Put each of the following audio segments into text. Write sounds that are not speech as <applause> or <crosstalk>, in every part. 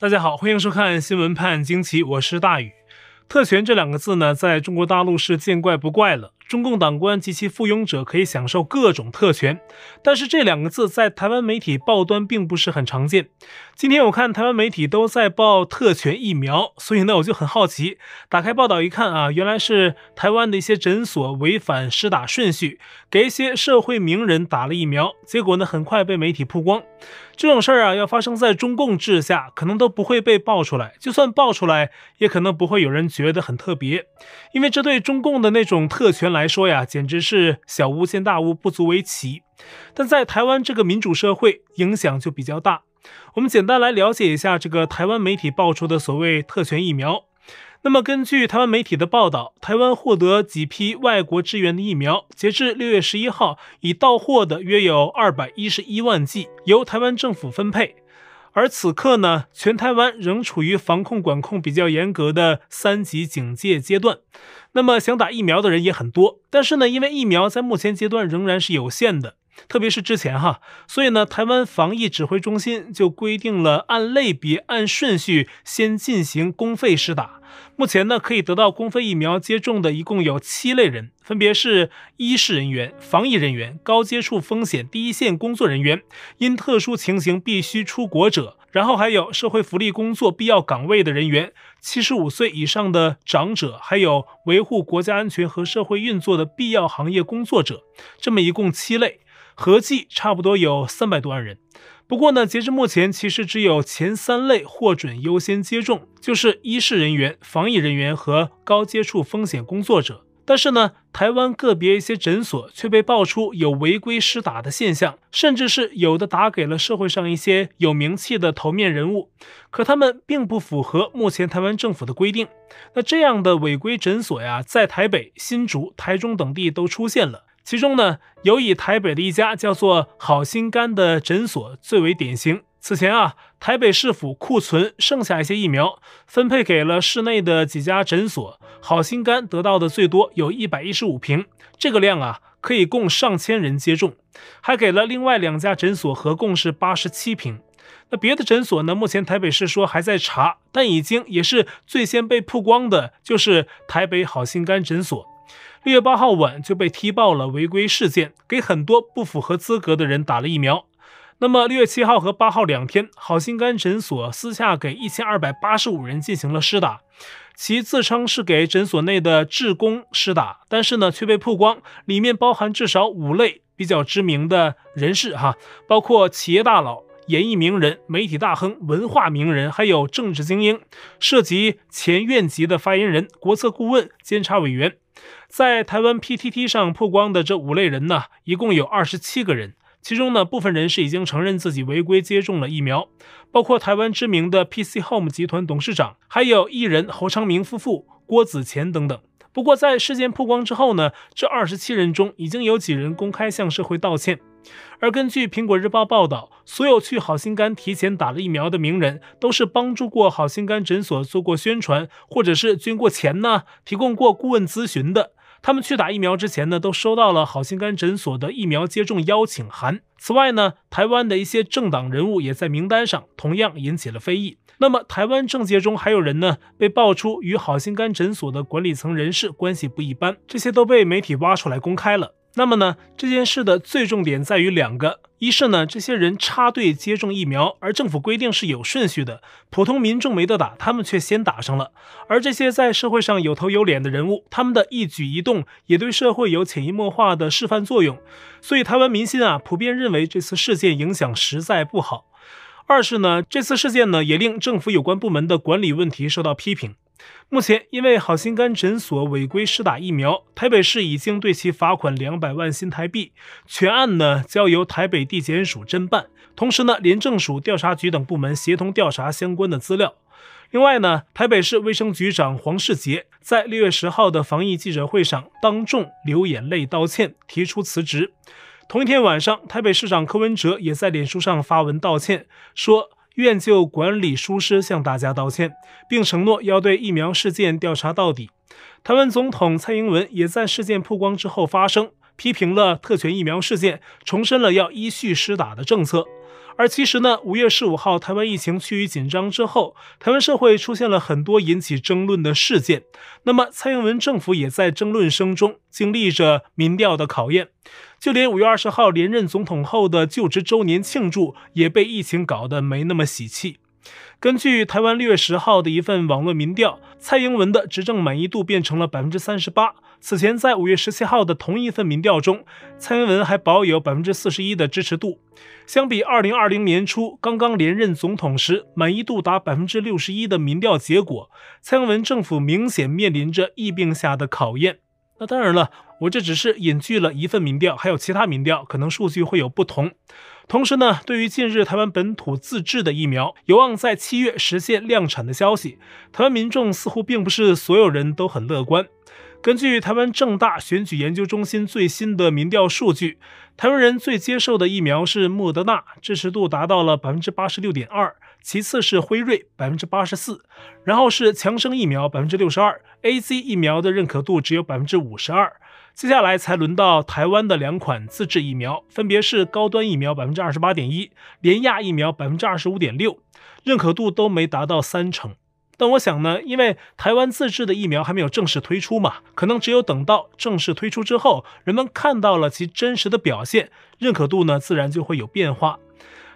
大家好，欢迎收看《新闻判惊奇》，我是大宇。特权这两个字呢，在中国大陆是见怪不怪了。中共党官及其附庸者可以享受各种特权，但是这两个字在台湾媒体报端并不是很常见。今天我看台湾媒体都在报特权疫苗，所以呢我就很好奇，打开报道一看啊，原来是台湾的一些诊所违反施打顺序，给一些社会名人打了疫苗，结果呢很快被媒体曝光。这种事儿啊，要发生在中共治下，可能都不会被爆出来。就算爆出来，也可能不会有人觉得很特别，因为这对中共的那种特权来来说呀，简直是小巫见大巫，不足为奇。但在台湾这个民主社会，影响就比较大。我们简单来了解一下这个台湾媒体爆出的所谓特权疫苗。那么，根据台湾媒体的报道，台湾获得几批外国支援的疫苗，截至六月十一号，已到货的约有二百一十一万剂，由台湾政府分配。而此刻呢，全台湾仍处于防控管控比较严格的三级警戒阶段。那么，想打疫苗的人也很多，但是呢，因为疫苗在目前阶段仍然是有限的。特别是之前哈，所以呢，台湾防疫指挥中心就规定了按类别、按顺序先进行公费施打。目前呢，可以得到公费疫苗接种的一共有七类人，分别是医事人员、防疫人员、高接触风险第一线工作人员、因特殊情形必须出国者，然后还有社会福利工作必要岗位的人员、七十五岁以上的长者，还有维护国家安全和社会运作的必要行业工作者，这么一共七类。合计差不多有三百多万人，不过呢，截至目前，其实只有前三类获准优先接种，就是医事人员、防疫人员和高接触风险工作者。但是呢，台湾个别一些诊所却被爆出有违规施打的现象，甚至是有的打给了社会上一些有名气的头面人物，可他们并不符合目前台湾政府的规定。那这样的违规诊所呀，在台北、新竹、台中等地都出现了。其中呢，有以台北的一家叫做好心肝的诊所最为典型。此前啊，台北市府库存剩下一些疫苗，分配给了市内的几家诊所，好心肝得到的最多有一百一十五瓶，这个量啊，可以供上千人接种。还给了另外两家诊所，合共是八十七瓶。那别的诊所呢，目前台北市说还在查，但已经也是最先被曝光的，就是台北好心肝诊所。六月八号晚就被踢爆了违规事件，给很多不符合资格的人打了疫苗。那么六月七号和八号两天，好心肝诊所私下给一千二百八十五人进行了施打，其自称是给诊所内的志工施打，但是呢却被曝光里面包含至少五类比较知名的人士哈，包括企业大佬、演艺名人、媒体大亨、文化名人，还有政治精英，涉及前院级的发言人、国策顾问、监察委员。在台湾 PTT 上曝光的这五类人呢，一共有二十七个人，其中呢，部分人士已经承认自己违规接种了疫苗，包括台湾知名的 PC Home 集团董事长，还有艺人侯昌明夫妇、郭子乾等等。不过在事件曝光之后呢，这二十七人中已经有几人公开向社会道歉。而根据苹果日报报道，所有去好心肝提前打了疫苗的名人，都是帮助过好心肝诊所做过宣传，或者是捐过钱呢，提供过顾问咨询的。他们去打疫苗之前呢，都收到了好心肝诊所的疫苗接种邀请函。此外呢，台湾的一些政党人物也在名单上，同样引起了非议。那么，台湾政界中还有人呢，被爆出与好心肝诊所的管理层人士关系不一般，这些都被媒体挖出来公开了。那么呢，这件事的最重点在于两个：一是呢，这些人插队接种疫苗，而政府规定是有顺序的，普通民众没得打，他们却先打上了；而这些在社会上有头有脸的人物，他们的一举一动也对社会有潜移默化的示范作用。所以，台湾民心啊，普遍认为这次事件影响实在不好。二是呢，这次事件呢，也令政府有关部门的管理问题受到批评。目前，因为好心肝诊所违规施打疫苗，台北市已经对其罚款两百万新台币，全案呢交由台北地检署侦办，同时呢，廉政署调查局等部门协同调查相关的资料。另外呢，台北市卫生局长黄世杰在六月十号的防疫记者会上当众流眼泪道歉，提出辞职。同一天晚上，台北市长柯文哲也在脸书上发文道歉，说。愿就管理疏失向大家道歉，并承诺要对疫苗事件调查到底。台湾总统蔡英文也在事件曝光之后发声，批评了特权疫苗事件，重申了要依序施打的政策。而其实呢，五月十五号台湾疫情趋于紧张之后，台湾社会出现了很多引起争论的事件。那么蔡英文政府也在争论声中经历着民调的考验，就连五月二十号连任总统后的就职周年庆祝也被疫情搞得没那么喜气。根据台湾六月十号的一份网络民调，蔡英文的执政满意度变成了百分之三十八。此前在五月十七号的同一份民调中，蔡英文还保有百分之四十一的支持度。相比二零二零年初刚刚连任总统时满意度达百分之六十一的民调结果，蔡英文政府明显面临着疫病下的考验。那当然了，我这只是引据了一份民调，还有其他民调，可能数据会有不同。同时呢，对于近日台湾本土自制的疫苗有望在七月实现量产的消息，台湾民众似乎并不是所有人都很乐观。根据台湾正大选举研究中心最新的民调数据，台湾人最接受的疫苗是莫德纳，支持度达到了百分之八十六点二，其次是辉瑞百分之八十四，然后是强生疫苗百分之六十二，AZ 疫苗的认可度只有百分之五十二。接下来才轮到台湾的两款自制疫苗，分别是高端疫苗百分之二十八点一，联亚疫苗百分之二十五点六，认可度都没达到三成。但我想呢，因为台湾自制的疫苗还没有正式推出嘛，可能只有等到正式推出之后，人们看到了其真实的表现，认可度呢自然就会有变化。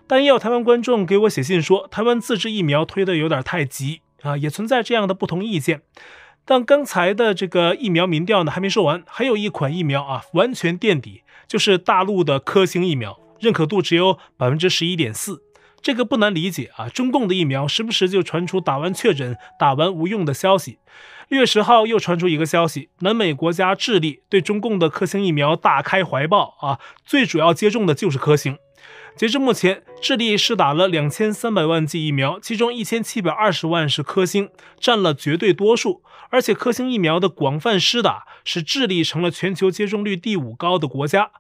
但也有台湾观众给我写信说，台湾自制疫苗推的有点太急啊，也存在这样的不同意见。但刚才的这个疫苗民调呢还没说完，还有一款疫苗啊完全垫底，就是大陆的科兴疫苗，认可度只有百分之十一点四。这个不难理解啊，中共的疫苗时不时就传出打完确诊、打完无用的消息。六月十号又传出一个消息，南美国家智利对中共的科兴疫苗大开怀抱啊，最主要接种的就是科兴。截至目前，智利施打了两千三百万剂疫苗，其中一千七百二十万是科兴，占了绝对多数。而且，科兴疫苗的广泛施打，使智利成了全球接种率第五高的国家。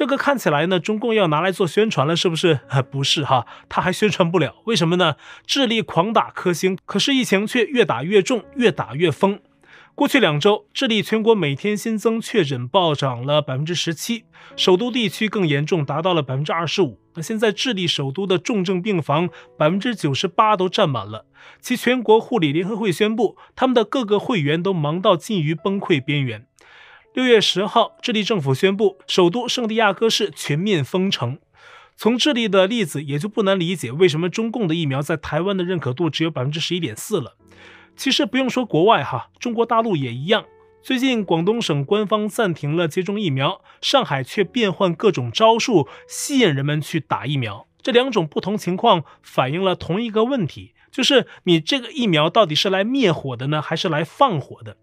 这个看起来呢，中共要拿来做宣传了，是不是？<laughs> 不是哈，他还宣传不了。为什么呢？智利狂打科兴，可是疫情却越打越重，越打越疯。过去两周，智利全国每天新增确诊暴涨了百分之十七，首都地区更严重，达到了百分之二十五。那现在智利首都的重症病房百分之九十八都占满了，其全国护理联合会宣布，他们的各个会员都忙到近于崩溃边缘。六月十号，智利政府宣布，首都圣地亚哥市全面封城。从智利的例子，也就不难理解为什么中共的疫苗在台湾的认可度只有百分之十一点四了。其实不用说国外哈，中国大陆也一样。最近广东省官方暂停了接种疫苗，上海却变换各种招数吸引人们去打疫苗。这两种不同情况反映了同一个问题，就是你这个疫苗到底是来灭火的呢，还是来放火的？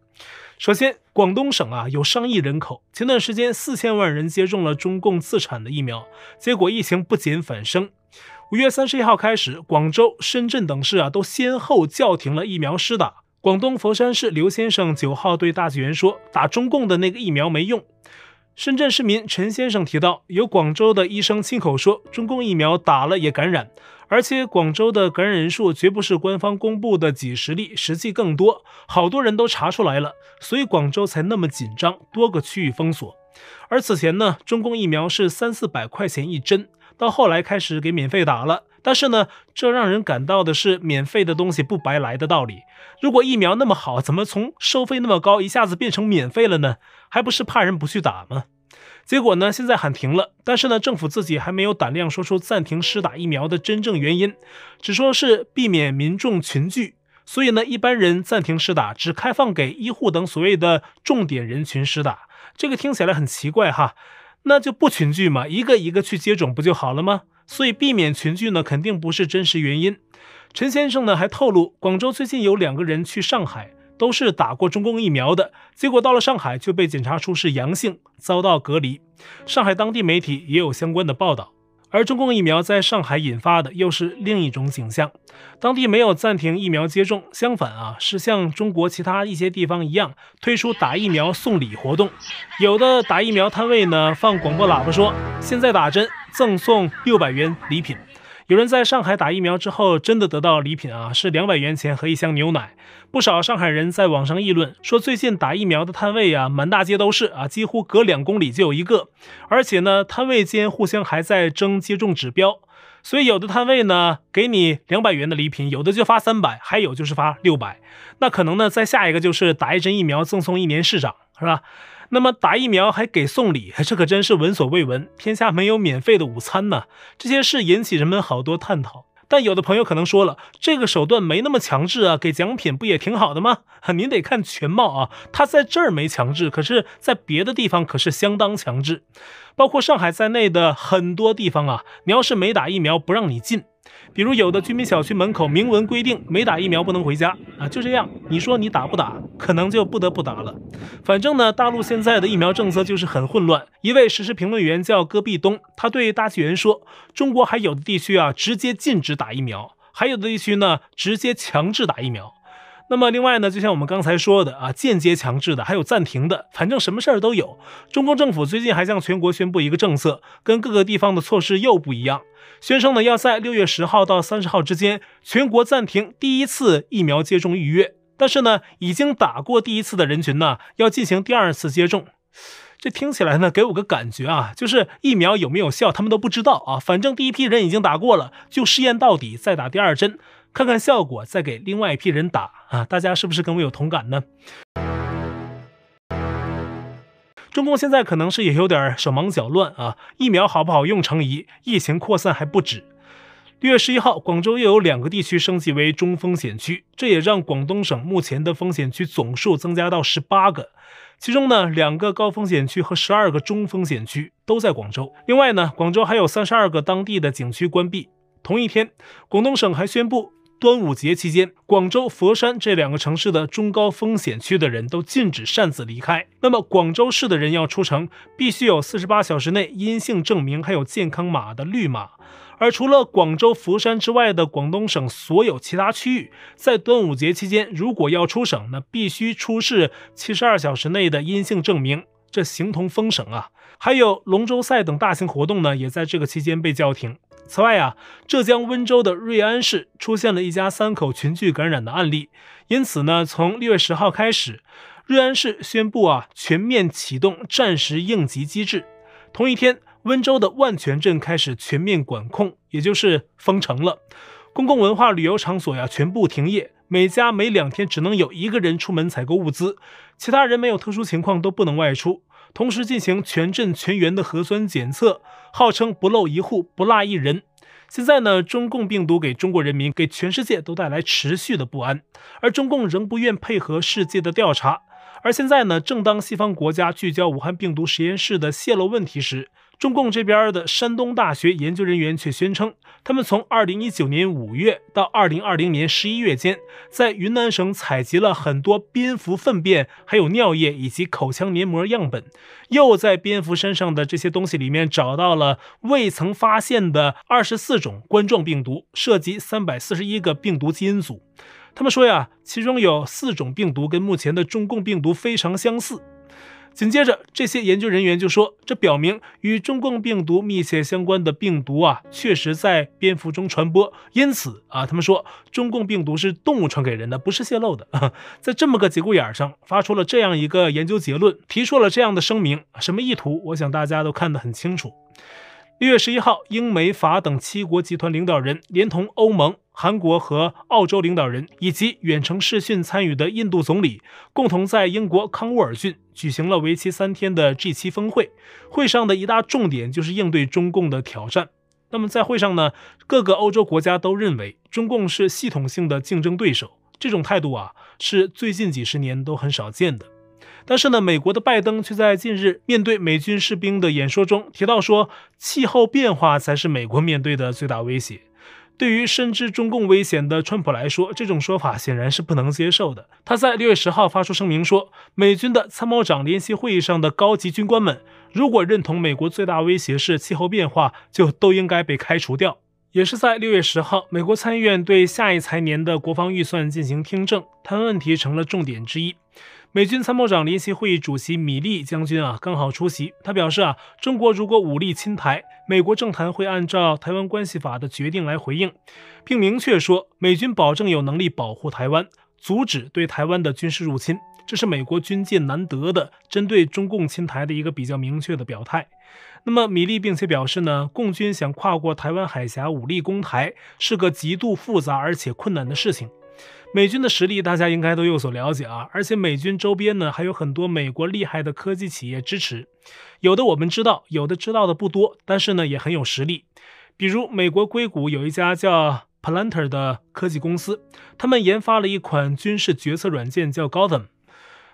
首先，广东省啊有上亿人口，前段时间四千万人接种了中共自产的疫苗，结果疫情不减反升。五月三十一号开始，广州、深圳等市啊都先后叫停了疫苗施打。广东佛山市刘先生九号对大纪元说：“打中共的那个疫苗没用。”深圳市民陈先生提到，有广州的医生亲口说，中共疫苗打了也感染，而且广州的感染人数绝不是官方公布的几十例，实际更多，好多人都查出来了，所以广州才那么紧张，多个区域封锁。而此前呢，中共疫苗是三四百块钱一针。到后来开始给免费打了，但是呢，这让人感到的是免费的东西不白来的道理。如果疫苗那么好，怎么从收费那么高一下子变成免费了呢？还不是怕人不去打吗？结果呢，现在喊停了，但是呢，政府自己还没有胆量说出暂停施打疫苗的真正原因，只说是避免民众群聚，所以呢，一般人暂停施打，只开放给医护等所谓的重点人群施打。这个听起来很奇怪哈。那就不群聚嘛，一个一个去接种不就好了吗？所以避免群聚呢，肯定不是真实原因。陈先生呢还透露，广州最近有两个人去上海，都是打过中共疫苗的，结果到了上海就被检查出是阳性，遭到隔离。上海当地媒体也有相关的报道。而中共疫苗在上海引发的又是另一种景象，当地没有暂停疫苗接种，相反啊，是像中国其他一些地方一样推出打疫苗送礼活动，有的打疫苗摊位呢放广播喇叭说，现在打针赠送六百元礼品。有人在上海打疫苗之后，真的得到礼品啊，是两百元钱和一箱牛奶。不少上海人在网上议论说，最近打疫苗的摊位啊，满大街都是啊，几乎隔两公里就有一个，而且呢，摊位间互相还在争接种指标。所以有的摊位呢给你两百元的礼品，有的就发三百，还有就是发六百。那可能呢再下一个就是打一针疫苗赠送一年市长，是吧？那么打疫苗还给送礼，这可真是闻所未闻。天下没有免费的午餐呢。这些事引起人们好多探讨。但有的朋友可能说了，这个手段没那么强制啊，给奖品不也挺好的吗？您得看全貌啊，他在这儿没强制，可是在别的地方可是相当强制，包括上海在内的很多地方啊，你要是没打疫苗，不让你进。比如有的居民小区门口明文规定，没打疫苗不能回家啊，就这样。你说你打不打，可能就不得不打了。反正呢，大陆现在的疫苗政策就是很混乱。一位时事评论员叫戈壁东，他对大纪元说：“中国还有的地区啊，直接禁止打疫苗；还有的地区呢，直接强制打疫苗。”那么另外呢，就像我们刚才说的啊，间接强制的，还有暂停的，反正什么事儿都有。中共政府最近还向全国宣布一个政策，跟各个地方的措施又不一样，宣称呢要在六月十号到三十号之间，全国暂停第一次疫苗接种预约。但是呢，已经打过第一次的人群呢，要进行第二次接种。这听起来呢，给我个感觉啊，就是疫苗有没有效，他们都不知道啊。反正第一批人已经打过了，就试验到底，再打第二针。看看效果，再给另外一批人打啊！大家是不是跟我有同感呢？中共现在可能是也有点手忙脚乱啊！疫苗好不好用成疑，疫情扩散还不止。六月十一号，广州又有两个地区升级为中风险区，这也让广东省目前的风险区总数增加到十八个。其中呢，两个高风险区和十二个中风险区都在广州。另外呢，广州还有三十二个当地的景区关闭。同一天，广东省还宣布。端午节期间，广州、佛山这两个城市的中高风险区的人都禁止擅自离开。那么，广州市的人要出城，必须有四十八小时内阴性证明，还有健康码的绿码。而除了广州、佛山之外的广东省所有其他区域，在端午节期间，如果要出省，那必须出示七十二小时内的阴性证明，这形同封省啊！还有龙舟赛等大型活动呢，也在这个期间被叫停。此外啊，浙江温州的瑞安市出现了一家三口群聚感染的案例，因此呢，从六月十号开始，瑞安市宣布啊全面启动战时应急机制。同一天，温州的万泉镇开始全面管控，也就是封城了。公共文化旅游场所呀全部停业，每家每两天只能有一个人出门采购物资，其他人没有特殊情况都不能外出。同时进行全镇全员的核酸检测，号称不漏一户、不落一人。现在呢，中共病毒给中国人民、给全世界都带来持续的不安，而中共仍不愿配合世界的调查。而现在呢，正当西方国家聚焦武汉病毒实验室的泄露问题时，中共这边的山东大学研究人员却宣称，他们从2019年5月到2020年11月间，在云南省采集了很多蝙蝠粪便、还有尿液以及口腔黏膜样本，又在蝙蝠身上的这些东西里面找到了未曾发现的24种冠状病毒，涉及341个病毒基因组。他们说呀，其中有四种病毒跟目前的中共病毒非常相似。紧接着，这些研究人员就说，这表明与中共病毒密切相关的病毒啊，确实在蝙蝠中传播。因此啊，他们说中共病毒是动物传给人的，不是泄露的。<laughs> 在这么个节骨眼上，发出了这样一个研究结论，提出了这样的声明，什么意图？我想大家都看得很清楚。六月十一号，英美法等七国集团领导人连同欧盟。韩国和澳洲领导人以及远程视讯参与的印度总理，共同在英国康沃尔郡举行了为期三天的 G7 峰会。会上的一大重点就是应对中共的挑战。那么在会上呢，各个欧洲国家都认为中共是系统性的竞争对手。这种态度啊，是最近几十年都很少见的。但是呢，美国的拜登却在近日面对美军士兵的演说中提到说，气候变化才是美国面对的最大威胁。对于深知中共危险的川普来说，这种说法显然是不能接受的。他在六月十号发出声明说，美军的参谋长联席会议上的高级军官们，如果认同美国最大威胁是气候变化，就都应该被开除掉。也是在六月十号，美国参议院对下一财年的国防预算进行听证，谈问题成了重点之一。美军参谋长联席会议主席米利将军啊，刚好出席。他表示啊，中国如果武力侵台，美国政坛会按照《台湾关系法》的决定来回应，并明确说，美军保证有能力保护台湾，阻止对台湾的军事入侵。这是美国军界难得的针对中共侵台的一个比较明确的表态。那么米利并且表示呢，共军想跨过台湾海峡武力攻台是个极度复杂而且困难的事情。美军的实力大家应该都有所了解啊，而且美军周边呢还有很多美国厉害的科技企业支持，有的我们知道，有的知道的不多，但是呢也很有实力。比如美国硅谷有一家叫 Planter 的科技公司，他们研发了一款军事决策软件叫 Gotham，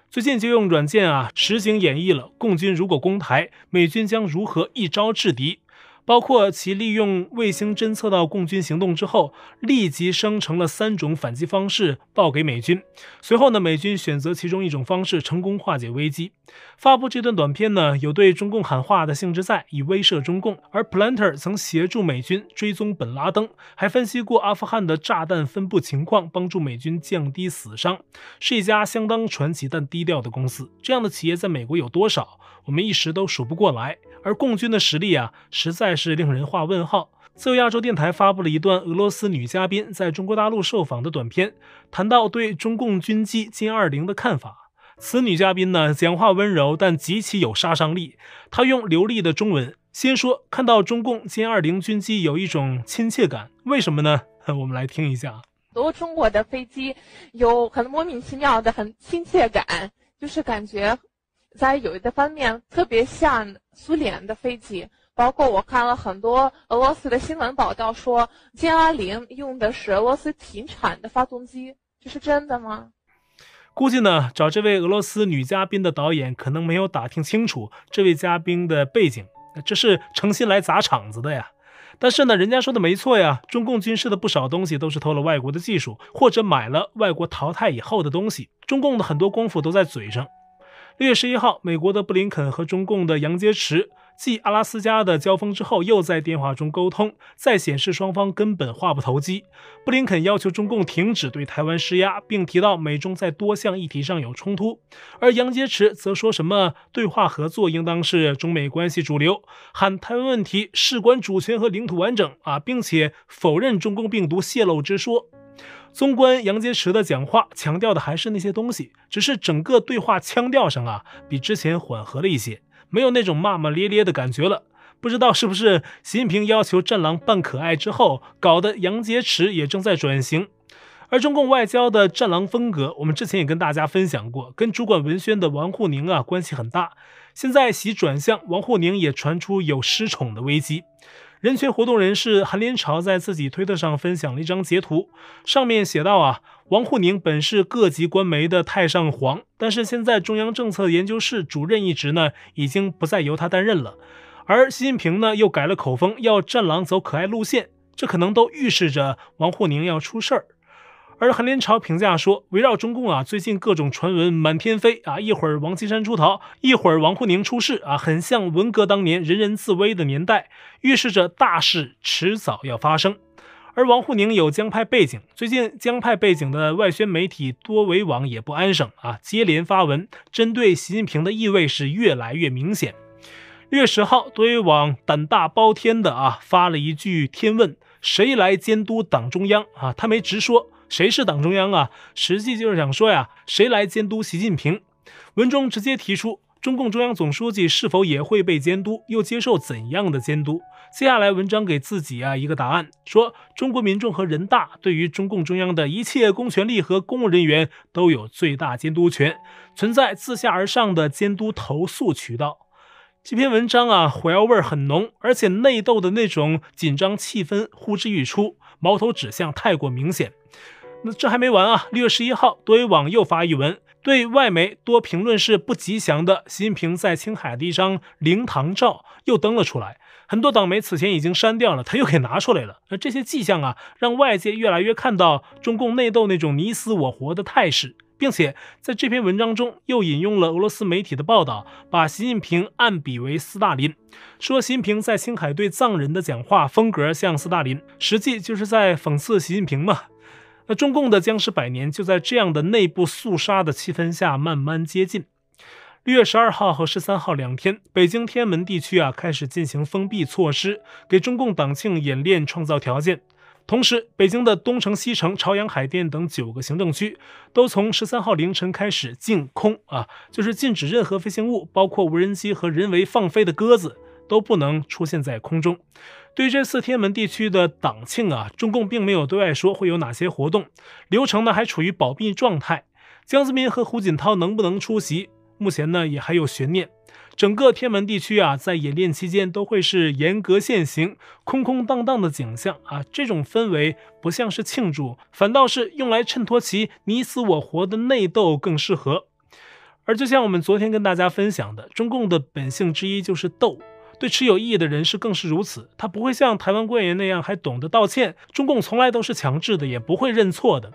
最近就用软件啊实景演绎了共军如果攻台，美军将如何一招制敌。包括其利用卫星侦测到共军行动之后，立即生成了三种反击方式报给美军。随后呢，美军选择其中一种方式，成功化解危机。发布这段短片呢，有对中共喊话的性质在，以威慑中共。而 Planter 曾协助美军追踪本拉登，还分析过阿富汗的炸弹分布情况，帮助美军降低死伤，是一家相当传奇但低调的公司。这样的企业在美国有多少？我们一时都数不过来。而共军的实力啊，实在是令人画问号。自由亚洲电台发布了一段俄罗斯女嘉宾在中国大陆受访的短片，谈到对中共军机歼二零的看法。此女嘉宾呢，讲话温柔，但极其有杀伤力。她用流利的中文先说，看到中共歼二零军机有一种亲切感，为什么呢？我们来听一下。都中国的飞机有很莫名其妙的很亲切感，就是 <laughs> 感觉。在有一个方面特别像苏联的飞机，包括我看了很多俄罗斯的新闻报道说，歼二零用的是俄罗斯停产的发动机，这是真的吗？估计呢，找这位俄罗斯女嘉宾的导演可能没有打听清楚这位嘉宾的背景，这是诚心来砸场子的呀。但是呢，人家说的没错呀，中共军事的不少东西都是偷了外国的技术，或者买了外国淘汰以后的东西，中共的很多功夫都在嘴上。六月十一号，美国的布林肯和中共的杨洁篪继阿拉斯加的交锋之后，又在电话中沟通，再显示双方根本话不投机。布林肯要求中共停止对台湾施压，并提到美中在多项议题上有冲突，而杨洁篪则说什么对话合作应当是中美关系主流，喊台湾问题事关主权和领土完整啊，并且否认中共病毒泄露之说。纵观杨洁篪的讲话，强调的还是那些东西，只是整个对话腔调上啊，比之前缓和了一些，没有那种骂骂咧咧的感觉了。不知道是不是习近平要求战狼扮可爱之后，搞得杨洁篪也正在转型。而中共外交的战狼风格，我们之前也跟大家分享过，跟主管文宣的王沪宁啊关系很大。现在习转向，王沪宁也传出有失宠的危机。人权活动人士韩连朝在自己推特上分享了一张截图，上面写道啊，王沪宁本是各级官媒的太上皇，但是现在中央政策研究室主任一职呢，已经不再由他担任了。而习近平呢，又改了口风，要战狼走可爱路线，这可能都预示着王沪宁要出事儿。而韩连朝评价说，围绕中共啊，最近各种传闻满天飞啊，一会儿王岐山出逃，一会儿王沪宁出事啊，很像文革当年人人自危的年代，预示着大事迟早要发生。而王沪宁有江派背景，最近江派背景的外宣媒体多维网也不安生啊，接连发文针对习近平的意味是越来越明显。六月十号，多维网胆大包天的啊发了一句天问：谁来监督党中央啊？他没直说。谁是党中央啊？实际就是想说呀，谁来监督习近平？文中直接提出，中共中央总书记是否也会被监督，又接受怎样的监督？接下来文章给自己啊一个答案，说中国民众和人大对于中共中央的一切公权力和公务人员都有最大监督权，存在自下而上的监督投诉渠道。这篇文章啊，火药味很浓，而且内斗的那种紧张气氛呼之欲出，矛头指向太过明显。那这还没完啊！六月十一号，多维网又发一文，对外媒多评论是不吉祥的习近平在青海的一张灵堂照又登了出来。很多党媒此前已经删掉了，他又给拿出来了。那这些迹象啊，让外界越来越看到中共内斗那种你死我活的态势，并且在这篇文章中又引用了俄罗斯媒体的报道，把习近平暗比为斯大林，说习近平在青海对藏人的讲话风格像斯大林，实际就是在讽刺习近平嘛。那中共的僵尸百年就在这样的内部肃杀的气氛下慢慢接近。六月十二号和十三号两天，北京天安门地区啊开始进行封闭措施，给中共党庆演练创造条件。同时，北京的东城、西城、朝阳、海淀等九个行政区都从十三号凌晨开始禁空啊，就是禁止任何飞行物，包括无人机和人为放飞的鸽子。都不能出现在空中。对这次天门地区的党庆啊，中共并没有对外说会有哪些活动，流程呢还处于保密状态。江泽民和胡锦涛能不能出席，目前呢也还有悬念。整个天门地区啊，在演练期间都会是严格限行、空空荡荡的景象啊，这种氛围不像是庆祝，反倒是用来衬托其你死我活的内斗更适合。而就像我们昨天跟大家分享的，中共的本性之一就是斗，对持有异议的人士更是如此。他不会像台湾官员那样还懂得道歉，中共从来都是强制的，也不会认错的。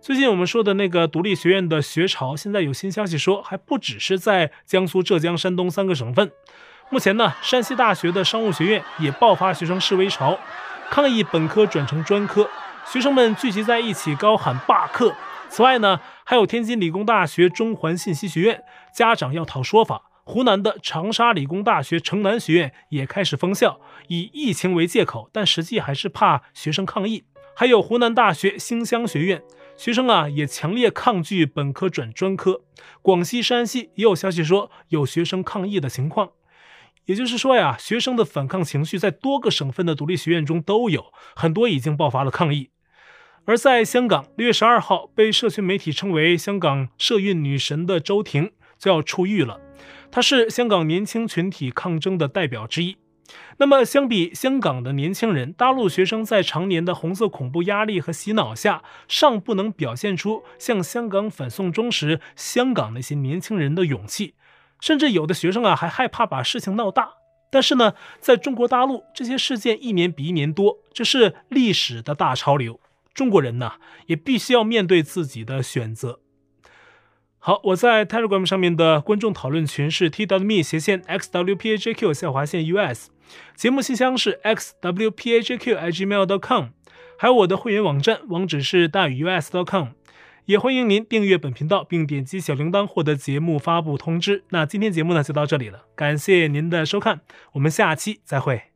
最近我们说的那个独立学院的学潮，现在有新消息说，还不只是在江苏、浙江、山东三个省份。目前呢，山西大学的商务学院也爆发学生示威潮，抗议本科转成专科，学生们聚集在一起高喊罢课。此外呢，还有天津理工大学中环信息学院家长要讨说法，湖南的长沙理工大学城南学院也开始封校，以疫情为借口，但实际还是怕学生抗议。还有湖南大学兴乡学院。学生啊也强烈抗拒本科转专科，广西、山西也有消息说有学生抗议的情况。也就是说呀，学生的反抗情绪在多个省份的独立学院中都有，很多已经爆发了抗议。而在香港，六月十二号被社群媒体称为“香港社运女神”的周婷就要出狱了。他是香港年轻群体抗争的代表之一。那么，相比香港的年轻人，大陆学生在常年的红色恐怖压力和洗脑下，尚不能表现出像香港反送中时香港那些年轻人的勇气，甚至有的学生啊还害怕把事情闹大。但是呢，在中国大陆，这些事件一年比一年多，这是历史的大潮流。中国人呢，也必须要面对自己的选择。好，我在 Telegram 上面的观众讨论群是 twme 斜线 xwpajq 下划线 us，节目信箱是 XWPAJQ IG mail dot com 还有我的会员网站网址是大宇 u s dot com，也欢迎您订阅本频道并点击小铃铛获得节目发布通知。那今天节目呢就到这里了，感谢您的收看，我们下期再会。